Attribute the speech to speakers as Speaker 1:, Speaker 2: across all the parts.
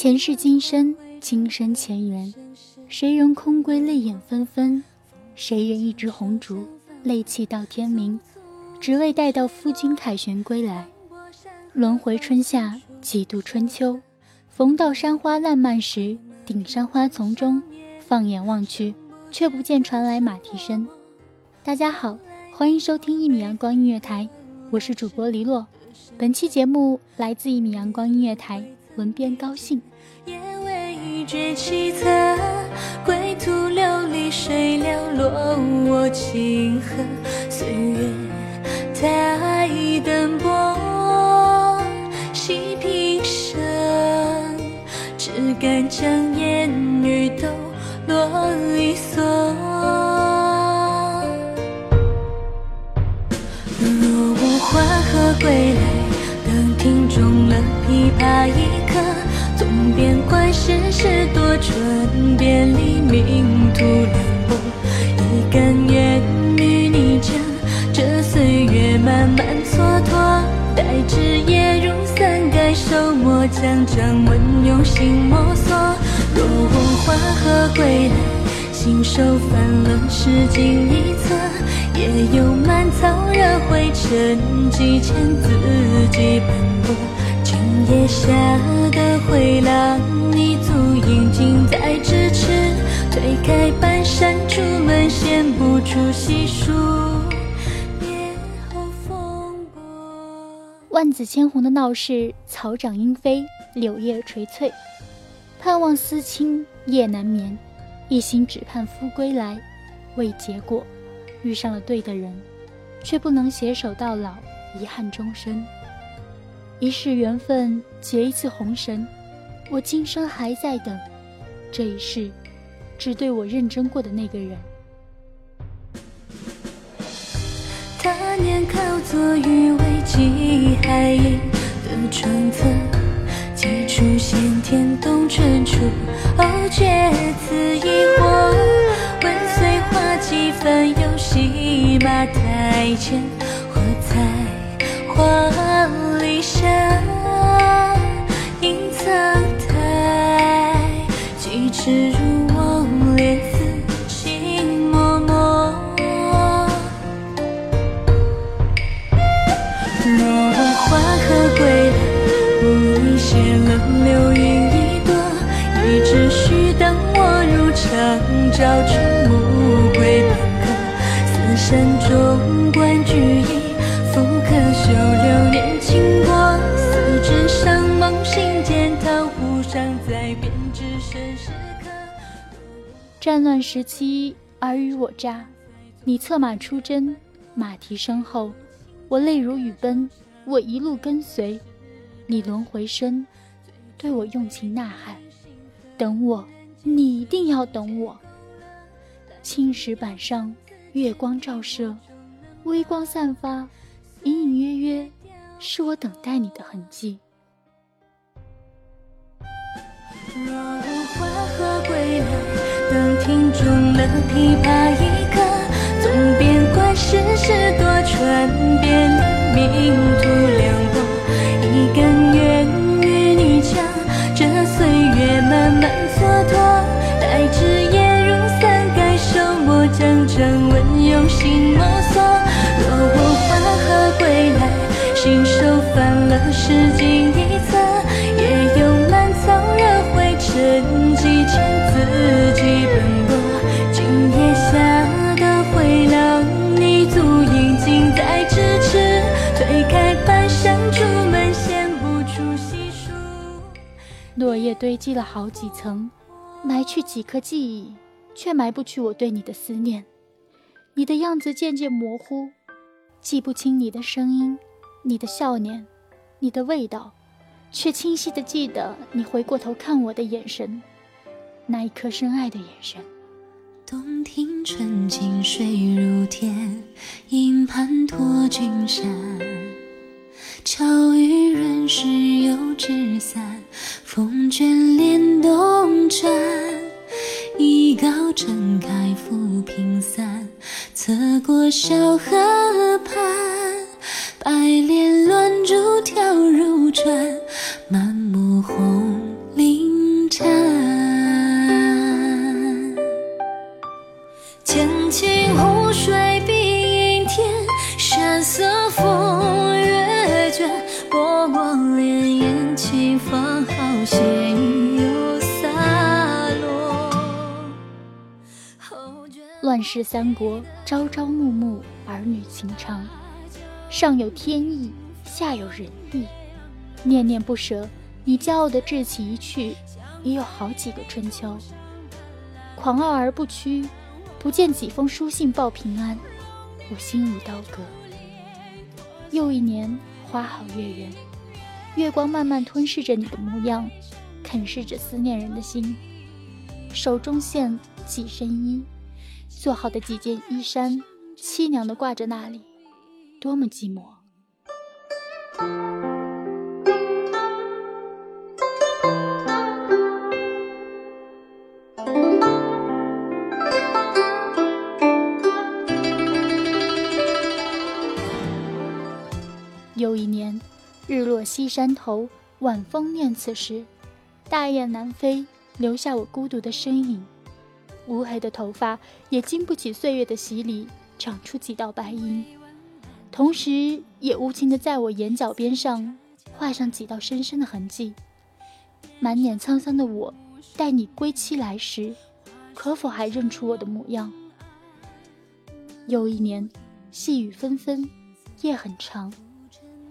Speaker 1: 前世今生，今生前缘，谁人空归泪眼纷纷？谁人一枝红烛，泪泣到天明？只为待到夫君凯旋归来。轮回春夏，几度春秋，逢到山花烂漫时，顶山花丛中，放眼望去，却不见传来马蹄声。大家好，欢迎收听一米阳光音乐台，我是主播黎洛。本期节目来自一米阳光音乐台，文编高兴。
Speaker 2: 夜未觉凄恻，归途流离谁寥落我清河，岁月太等，世事多春，别离命途凉薄，一甘愿与你争，这岁月漫漫蹉跎，待枝叶如伞盖手墨，将掌纹用心摸索。若我花何归来，信手翻了诗经一册，也有满草惹灰尘，几千字迹斑驳。夜下的回廊，你足印近在咫尺。推开半扇竹门，闲不出细数别后风波。
Speaker 1: 万紫千红的闹市，草长莺飞，柳叶垂翠，盼望思亲夜难眠。一心只盼夫归来，未结果，遇上了对的人，却不能携手到老，遗憾终身。一世缘分结一次红绳，我今生还在等，这一世，只对我认真过的那个人。
Speaker 2: 他年靠坐于危机海影的窗侧，几处先天动春处，哦，觉此疑惑。问岁花几番，游戏马台前，
Speaker 1: 战乱时期，尔虞我诈，你策马出征，马蹄声后，我泪如雨奔，我一路跟随，你轮回身，对我用情呐喊，等我，你一定要等我。青石板上，月光照射，微光散发，隐隐约约，是我等待你的痕迹。
Speaker 2: 若无花鹤归来，等听中了琵琶一刻，纵边观世事多舛，别离命途凉薄。一根愿与你讲，这岁月慢慢蹉跎，待枝叶如伞盖手墨，将掌纹用心摸索。若我花鹤归来，信手翻了诗经
Speaker 1: 落叶堆积了好几层，埋去几颗记忆，却埋不去我对你的思念。你的样子渐渐模糊，记不清你的声音、你的笑脸、你的味道，却清晰的记得你回过头看我的眼神，那一颗深爱的眼神。
Speaker 2: 洞庭春尽水如天，银盘托君山。巧遇人时有纸伞，风卷帘动转。一篙撑开浮萍散，侧过小河畔。白乱
Speaker 1: 世三国，朝朝暮暮，儿女情长。上有天意，下有人意，念念不舍。你骄傲的志气一去，已有好几个春秋。狂傲而不屈，不见几封书信报平安，我心如刀割。又一年，花好月圆，月光慢慢吞噬着你的模样，啃噬着思念人的心。手中线几身衣，做好的几件衣衫，凄凉的挂着那里，多么寂寞。又一年，日落西山头，晚风念此时，大雁南飞。留下我孤独的身影，乌黑的头发也经不起岁月的洗礼，长出几道白阴，同时也无情的在我眼角边上画上几道深深的痕迹。满脸沧桑的我，待你归期来时，可否还认出我的模样？又一年，细雨纷纷，夜很长，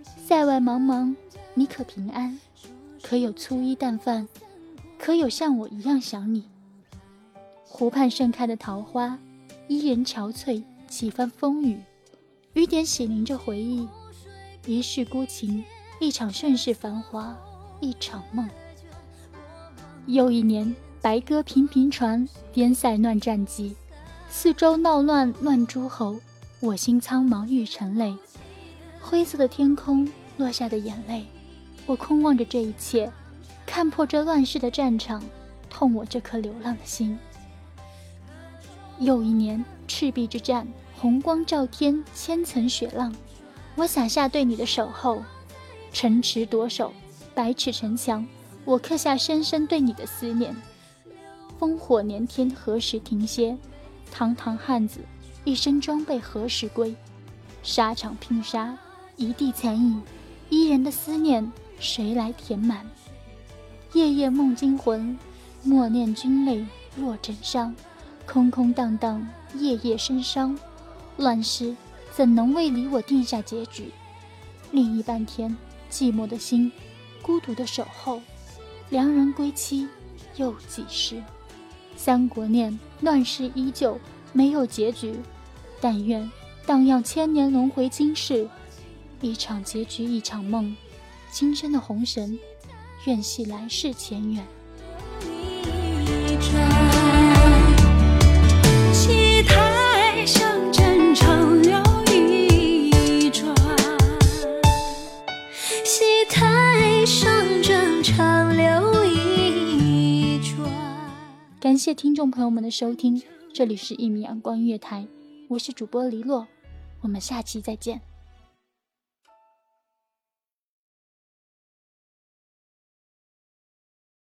Speaker 1: 塞外茫茫，你可平安？可有粗衣淡饭？可有像我一样想你？湖畔盛开的桃花，伊人憔悴，几番风雨，雨点洗淋着回忆。一世孤情，一场盛世繁华，一场梦。又一年，白鸽频频传，边塞乱战急，四周闹乱乱诸侯，我心苍茫欲成泪。灰色的天空，落下的眼泪，我空望着这一切。看破这乱世的战场，痛我这颗流浪的心。又一年赤壁之战，红光照天，千层雪浪，我洒下对你的守候。城池夺守，百尺城墙，我刻下深深对你的思念。烽火连天，何时停歇？堂堂汉子，一身装备何时归？沙场拼杀，一地残影，伊人的思念，谁来填满？夜夜梦惊魂，默念君泪落枕上，空空荡荡，夜夜生伤。乱世怎能为你我定下结局？另一半天，寂寞的心，孤独的守候。良人归期，又几时？三国念，乱世依旧，没有结局。但愿荡漾千年轮回，今世一场结局，一场梦。今生的红绳。愿系来世前缘。感谢听众朋友们的收听，这里是一米阳光月台，我是主播黎洛，我们下期再见。